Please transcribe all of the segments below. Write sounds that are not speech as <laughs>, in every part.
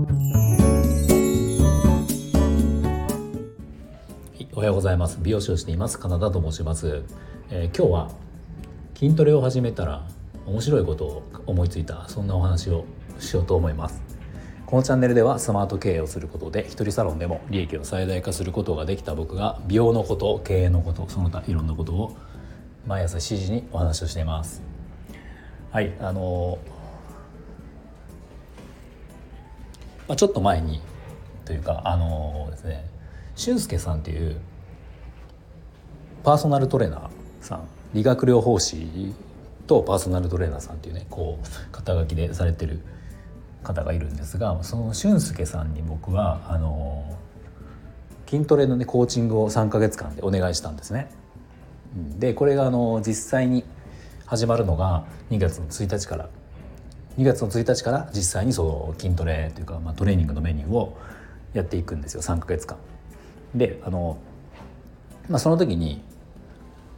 おはようございます。美容師をしています。カナダと申します、えー、今日は筋トレを始めたら面白いことを思いついたそんなお話をしようと思います。このチャンネルではスマート経営をすることで一人サロンでも利益を最大化することができた僕が美容のこと経営のことその他いろんなことを毎朝7時にお話をしています。はいあのまあ、ちょっと前にというかあのですね俊介さんっていうパーソナルトレーナーさん理学療法士とパーソナルトレーナーさんっていうねこう肩書きでされてる方がいるんですがその俊介さんに僕はあの筋トレのねコーチングを3か月間でお願いしたんですね。でこれがあの実際に始まるのが2月の1日から2月の1日から実際にその筋トレというか、まあ、トレーニングのメニューをやっていくんですよ3か月間。であの、まあ、その時に、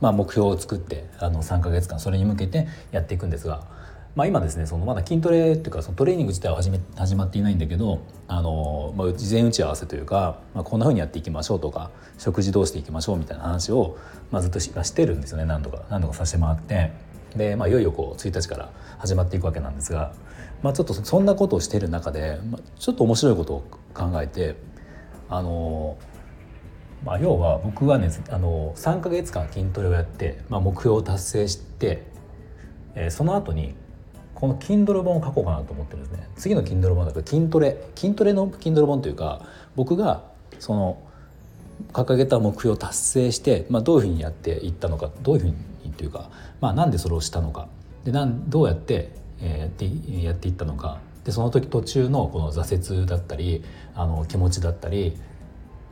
まあ、目標を作ってあの3か月間それに向けてやっていくんですが、まあ、今ですねそのまだ筋トレっていうかそのトレーニング自体は始め始まっていないんだけどあの、まあ、事前打ち合わせというか、まあ、こんなふうにやっていきましょうとか食事どうしていきましょうみたいな話を、まあ、ずっとししてるんですよね何度か何度かさせてもらって。で、まあ、いよいよこう1日から始まっていくわけなんですが、まあ、ちょっとそんなことをしている中で、まあ、ちょっと面白いことを考えてあのまあ、要は僕はねあの3か月間筋トレをやって、まあ、目標を達成して、えー、その後にこの Kindle 本を書こうかなと思ってるんですね。次の Kindle 本だと筋トレ。筋トレの Kindle 本というか僕がその掲げた目標を達成して、まあ、どういうふうにやっていったのかどういうふうにというか、まあ、なんでそれをしたのか。でなんどうやって、えー、やっていったのか。でその時途中のこの挫折だったりあの気持ちだったり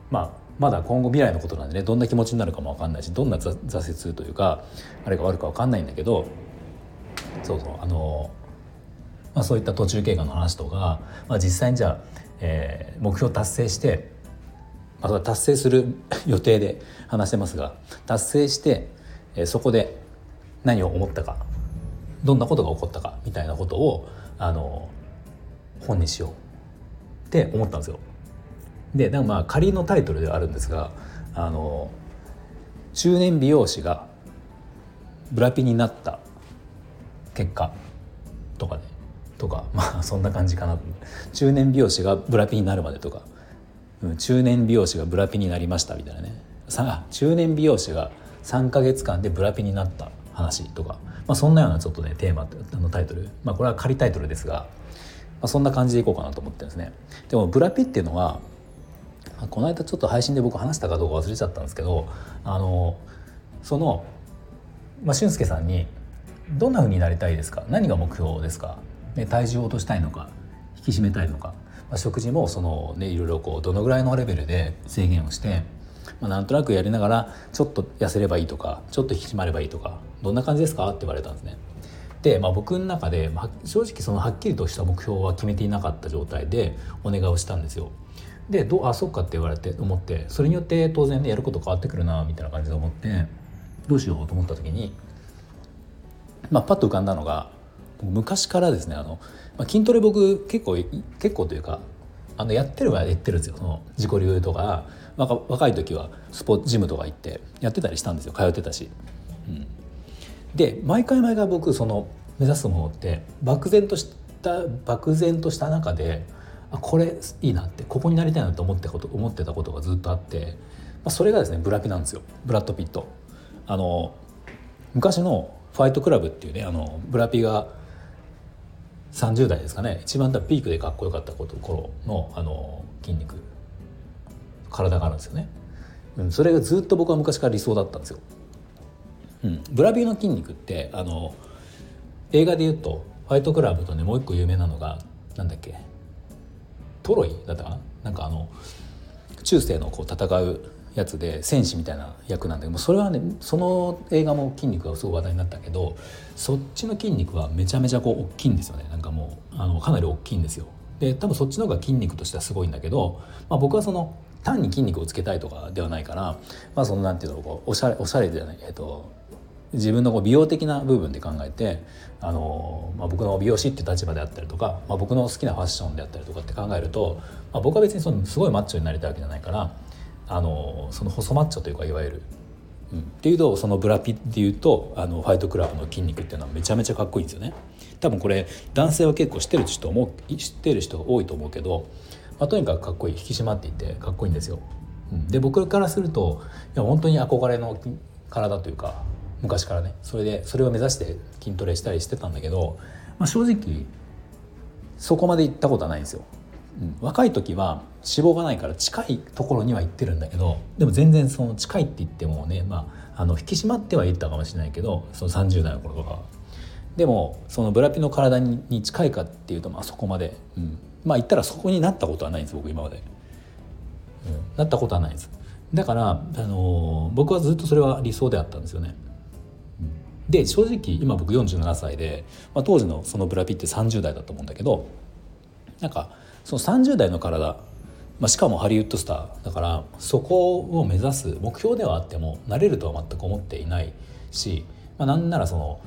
まあまだ今後未来のことなんでねどんな気持ちになるかも分かんないしどんな挫折というかあれが悪か分かんないんだけどそうそうあの、まあ、そういった途中経過の話とか、まあ、実際にじゃあ、えー、目標達成して、まあ、達成する予定で話してますが達成して、そこで何を思ったかどんなことが起こったかみたいなことをあの本にしようって思ったんですよ。でなんかまあ仮のタイトルではあるんですがあの中年美容師がブラピになった結果とかねとかまあそんな感じかな中年美容師がブラピになるまでとか、うん、中年美容師がブラピになりましたみたいなねさあ中年美容師が3か月間でブラピになった話とか、まあ、そんなようなちょっとねテーマあのタイトル、まあ、これは仮タイトルですが、まあ、そんな感じでいこうかなと思ってるんですね。でもブラピっていうのはこの間ちょっと配信で僕話したかどうか忘れちゃったんですけどあのその、まあ、俊介さんに「どんなふうになりたいですか？何が目標ですか?」で体重を落としたいのか引き締めたいのか、まあ、食事もその、ね、いろいろこうどのぐらいのレベルで制限をして、まあ、なんとなくやりながらちょっと痩せればいいとかちょっと引き締まればいいとかどんな感じですか？って言われたんですね。で、まあ、僕の中で、まあ、正直そのはっきりとした目標は決めていなかった状態でお願いをしたんですよ。でどうあそっかって言われて思ってそれによって当然ねやること変わってくるなみたいな感じで思ってどうしようと思った時に、まあ、パッと浮かんだのが昔からですねあの、まあ、筋トレ僕結構結構というかあのやってるはやってるんですよその自己流とか若い時はスポーツジムとか行ってやってたりしたんですよ。通ってたし。うん、で毎回毎回僕その目指すものって漠然とした漠然とした中であこれいいなってここになりたいなと思ってこと思ってたことがずっとあって、まあ、それがですねブラピなんですよ。ブラッド・ピット。あの昔のファイトクラブっていうねあのブラピが30代ですかね。一番ピークでかっこよかった頃のあの筋肉。体があるんですよね、うん、それがずっと僕は昔から理想だったんですよ、うん、ブラピの筋肉ってあの映画で言うとファイトクラブとねもう一個有名なのがなんだっけトロイ？だったかな？なんかあの中世のこう戦うやつで戦士みたいな役なんだけどそれはねその映画も筋肉がすごい話題になったけどそっちの筋肉はめちゃめちゃこう大きいんですよね。なんかもうあのかなり大きいんですよ。で多分そっちの方が筋肉としてはすごいんだけど、まあ、僕はその単に筋肉をつけたいとかではないから、まあ、そのなんていうのこうおしゃれおしゃれじゃないえっ、と自分のこう美容的な部分で考えてあの、まあ、僕の美容師っていう立場であったりとか、まあ、僕の好きなファッションであったりとかって考えると、まあ、僕は別にそのすごいマッチョになりたいわけじゃないからあのその細マッチョというかいわゆる。うん、っていうとそのブラピっていうとあのファイトクラブの筋肉っていうのはめちゃめちゃかっこいいんですよね。多分これ男性は結構知ってる人も知ってる人多いと思うけど、まあ、とにかくかっこいい引き締まっていてかっこいいんですよ。うん、で僕からするといや本当に憧れの体というか昔からね。それでそれを目指して筋トレしたりしてたんだけど、まあ、正直そこまで行ったことはないんですよ。うん、若い時は脂肪がないから近いところには行ってるんだけどでも全然その近いって言ってもね、まあ、あの引き締まってはいったかもしれないけどその30代の頃とかでもそのブラピの体に近いかっていうとまあそこまで、うん、まあ言ったらそこになったことはないんです僕今まで、うん、なったことはないんです。だから、あの、僕はずっとそれは理想であったんですよね。で正直今僕47歳で、まあ、当時のそのブラピって30代だと思うんだけどなんかその30代の体、まあ、しかもハリウッドスターだからそこを目指す目標ではあってもなれるとは全く思っていないし、まあ、なんならその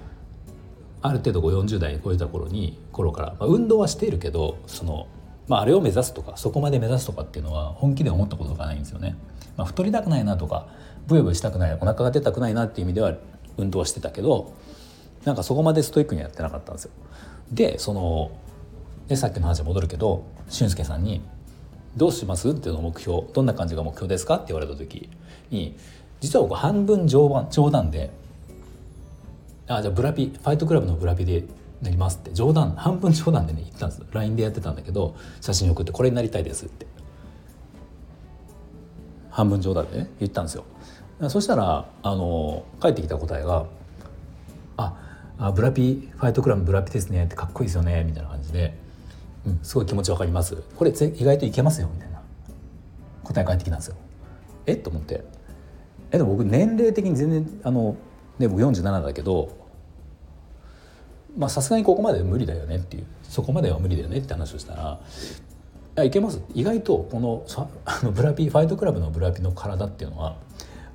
ある程度40代に超えた頃に頃から、まあ、運動はしているけどその、まあ、あれを目指すとかそこまで目指すとかっていうのは本気で思ったことがないんですよね。まあ、太りたくないなとかブヨブヨしたくないお腹が出たくないなっていう意味では運動はしてたけどなんかそこまでストイックにやってなかったんですよ。でそのでさっきの話に戻るけど俊介さんに「どうします?」っていうの目標どんな感じが目標ですか？って言われた時に実は僕半分冗談冗談であじゃあブラピファイトクラブのブラピでなりますって。冗談半分冗談でね言ったんです。LINE でやってたんだけど写真送ってこれになりたいですって。半分冗談で、ね、言ったんですよ。そしたらあの帰ってきた答えが「ああブラピファイトクラブブラピですね」ってかっこいいですよねみたいな感じで、うん、すごい気持ちわかります。これ意外といけますよみたいな。答え返ってきたんですよ。え？っと思って。えでも僕年齢的に全然あので僕47だけどまあさすがにここまで無理だよねっていうそこまでは無理だよねって話をしたら「いけます。意外とこの <laughs> あのブラピファイトクラブのブラピの体っていうのは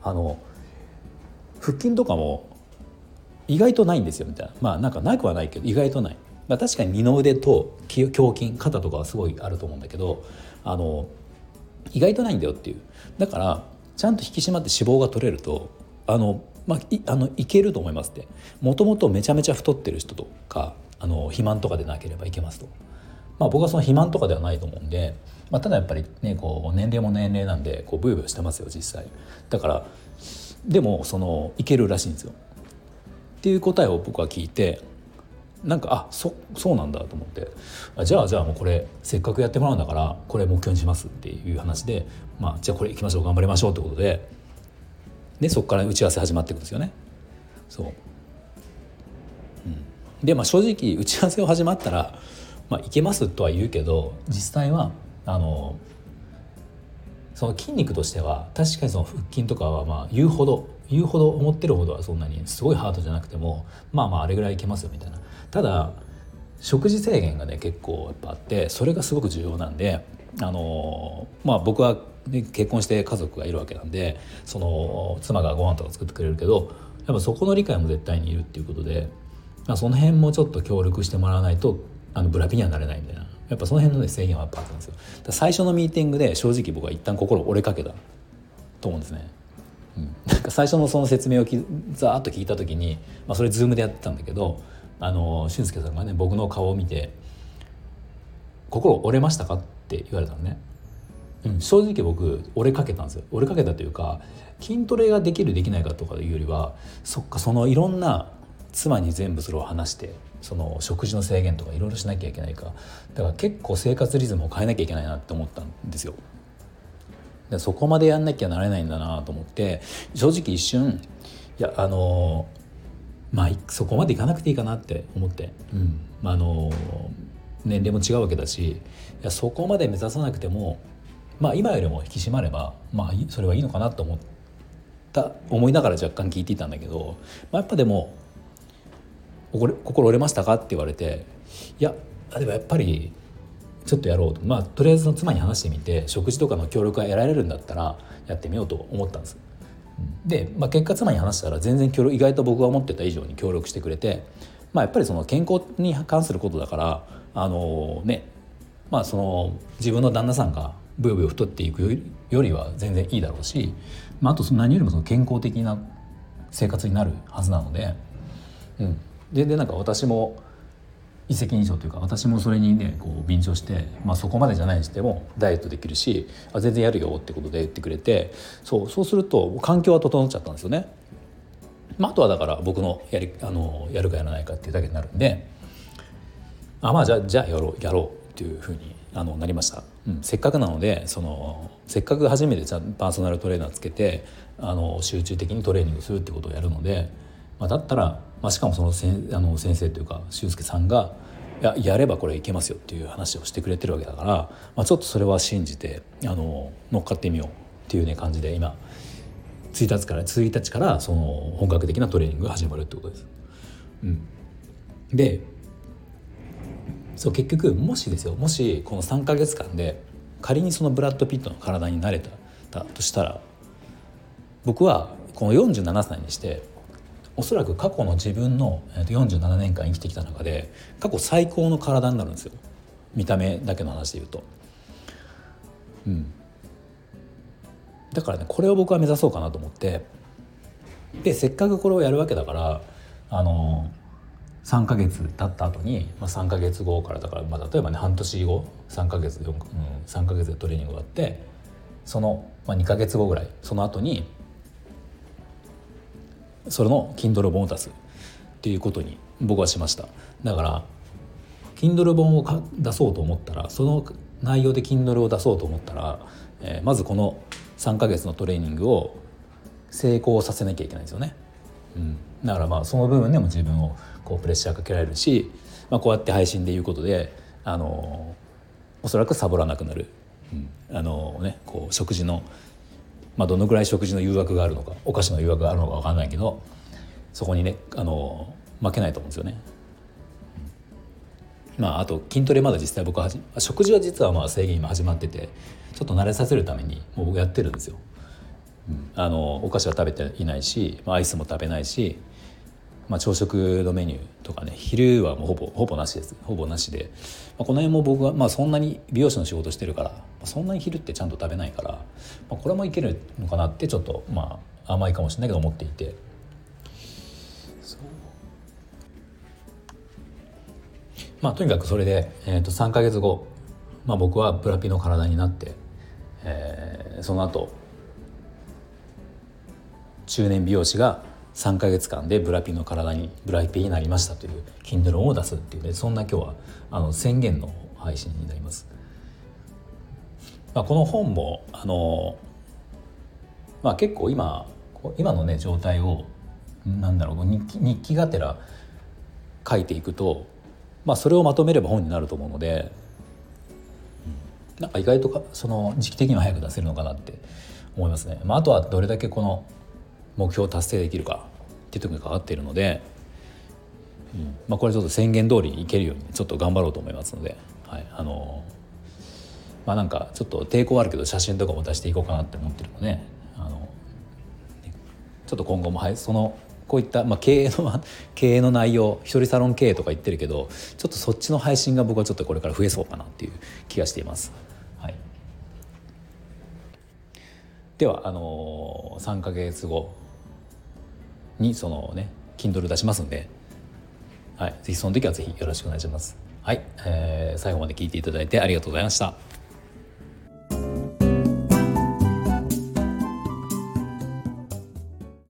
あの腹筋とかも意外とないんですよみたいな。まあなんかなくはないけど意外とない、まあ、確かに二の腕と胸筋肩とかはすごいあると思うんだけどあの意外とないんだよっていう。だからちゃんと引き締まって脂肪が取れるとあのまあ、いあのいけると思いますって。もともとめちゃめちゃ太ってる人とかあの肥満とかでなければいけますと、まあ、僕はその肥満とかではないと思うんで、まあ、ただやっぱりねこう年齢も年齢なんでこうブヨブヨしてますよ実際。だからでもそのいけるらしいんですよ。っていう答えを僕は聞いてなんかあそそうなんだと思って。あじゃあじゃあもうこれせっかくやってもらうんだからこれ目標にしますっていう話で、まあ、じゃあこれいきましょう頑張りましょうってことででそこから打ち合わせ始まっていくんですよね。そう、うん、でまあ正直打ち合わせを始まったら、まあ、いけますとは言うけど実際はあのその筋肉としては確かにその腹筋とかはまあ言うほど言うほど思ってるほどはそんなにすごいハードじゃなくてもまあまああれぐらいいけますよみたいな。ただ食事制限がね結構やっぱあってそれがすごく重要なんであのまあ僕はで結婚して家族がいるわけなんでその妻がご飯とか作ってくれるけどやっぱそこの理解も絶対にいるっていうことで、まあ、その辺もちょっと協力してもらわないとあのブラピにはなれないみたいな。やっぱその辺の、ね、制限はあったんですよ。最初のミーティングで正直僕は一旦心折れかけたと思うんですね、うん、なんか最初のその説明をきざーっと聞いた時に、まあ、それズームでやってたんだけどあの俊介さんがね僕の顔を見て「心折れましたか?」って言われたのね。うん、正直僕折れかけたんですよ。折れかけたというか筋トレができるできないかとかいうよりはそっかそのいろんな妻に全部それを話してその食事の制限とかいろいろしなきゃいけないか。だから結構生活リズムを変えなきゃいけないなって思ったんですよ。でそこまでやんなきゃなれないんだなと思って正直一瞬いやあのまあそこまでいかなくていいかなって思って、うん。まあ、あの年齢も違うわけだしいやそこまで目指さなくてもまあ今よりも引き締まればまあそれはいいのかなと思った思いながら若干聞いていたんだけど、まあ、やっぱでも「心折れましたか?」って言われていやでもやっぱりちょっとやろうとまあとりあえずの妻に話してみて食事とかの協力が得られるんだったらやってみようと思ったんです。で、まあ、結果妻に話したら全然協力意外と僕が思ってた以上に協力してくれて、まあ、やっぱりその健康に関することだからあのねまあその自分の旦那さんがブヨブヨ太っていくよりは全然いいだろうし、まあ、あと何よりもその健康的な生活になるはずなので、うん、ででなんか私も一石二鳥というか私もそれにねこう便乗して、まあ、そこまでじゃないにしてもダイエットできるしあ全然やるよってことで言ってくれてそうそうすると環境は整っちゃったんですよね。まあ、あとはだから僕のやりあのやるかやらないかっていうだけになるんであまあじゃあじゃあやろうやろうっていうふうにあのなりました、うん、せっかくなのでそのせっかく初めてじゃパーソナルトレーナーつけてあの集中的にトレーニングするってことをやるので、まあ、だったらまあ、しかもそのせあの先生というか俊介さんがややればこれいけますよっていう話をしてくれてるわけだから、まあ、ちょっとそれは信じてあの乗っかってみようっていうね感じで今1日から1日からその本格的なトレーニングが始まるってことです。うん、でそう結局もしですよもしこの3か月間で仮にそのブラッド・ピットの体になれたとしたら僕はこの47歳にしておそらく過去の自分の47年間生きてきた中で過去最高の体になるんですよ。見た目だけの話で言うと。うん、だからねこれを僕は目指そうかなと思って。でせっかくこれをやるわけだからあの3ヶ月経った後に、まあ、3ヶ月後からだから、まあ、例えばね半年後3ヶ月4、うん、3ヶ月でトレーニングがあってその、まあ、2ヶ月後ぐらいその後にそれの Kindle 本を出すっていうことに僕はしました。だから Kindle 本を出そうと思ったらその内容で Kindle を出そうと思ったら、えー、まずこの3ヶ月のトレーニングを成功させなきゃいけないんですよね、うん、だからまあその部分でも自分をこうプレッシャーかけられるし、まあ、こうやって配信で言うことであのおそらくサボらなくなる、うん、あのねこう食事のまあ、どのぐらい食事の誘惑があるのかお菓子の誘惑があるのか分かんないけどそこにねあの負けないと思うんですよね。まあ、あと筋トレまだ実際僕は食事は実はまあ制限今始まっててちょっと慣れさせるためにもう僕やってるんですよ。あのお菓子は食べていないし、まあ、アイスも食べないしまあ、朝食のメニューとかね昼はもうほぼほぼなしです。ほぼなしで、まあ、この辺も僕は、まあ、そんなに美容師の仕事してるから、まあ、そんなに昼ってちゃんと食べないから、まあ、これもいけるのかなってちょっとまあ甘いかもしれないけど思っていて。まあ、とにかくそれで、えー、と3か月後、まあ、僕はブラピの体になって、えー、その後中年美容師が3か月間でブラピの体にブラピになりましたという Kindle を出すっていうねそんな今日はあの宣言の配信になります。まあ、この本もあの、まあ、結構今今のね状態をなんだろう日記日記がてら書いていくと、まあ、それをまとめれば本になると思うので、うん、なんか意外とかその時期的には早く出せるのかなって思いますね。まあ、あとはどれだけこの目標を達成できるかっていうところにかかっているので、うん。まあ、これちょっと宣言通りにいけるようにちょっと頑張ろうと思いますので、はい、あのまあなんかちょっと抵抗あるけど写真とかも出していこうかなって思ってるのであのちょっと今後も、はい、そのこういった、まあ、経営の <laughs> 経営の内容一人サロン経営とか言ってるけどちょっとそっちの配信が僕はちょっとこれから増えそうかなっていう気がしています。はい、ではあの3か月後にそのね Kindle 出しますんで、はい、ぜひその時はぜひよろしくお願いします。はい、えー、最後まで聞いていただいてありがとうございました。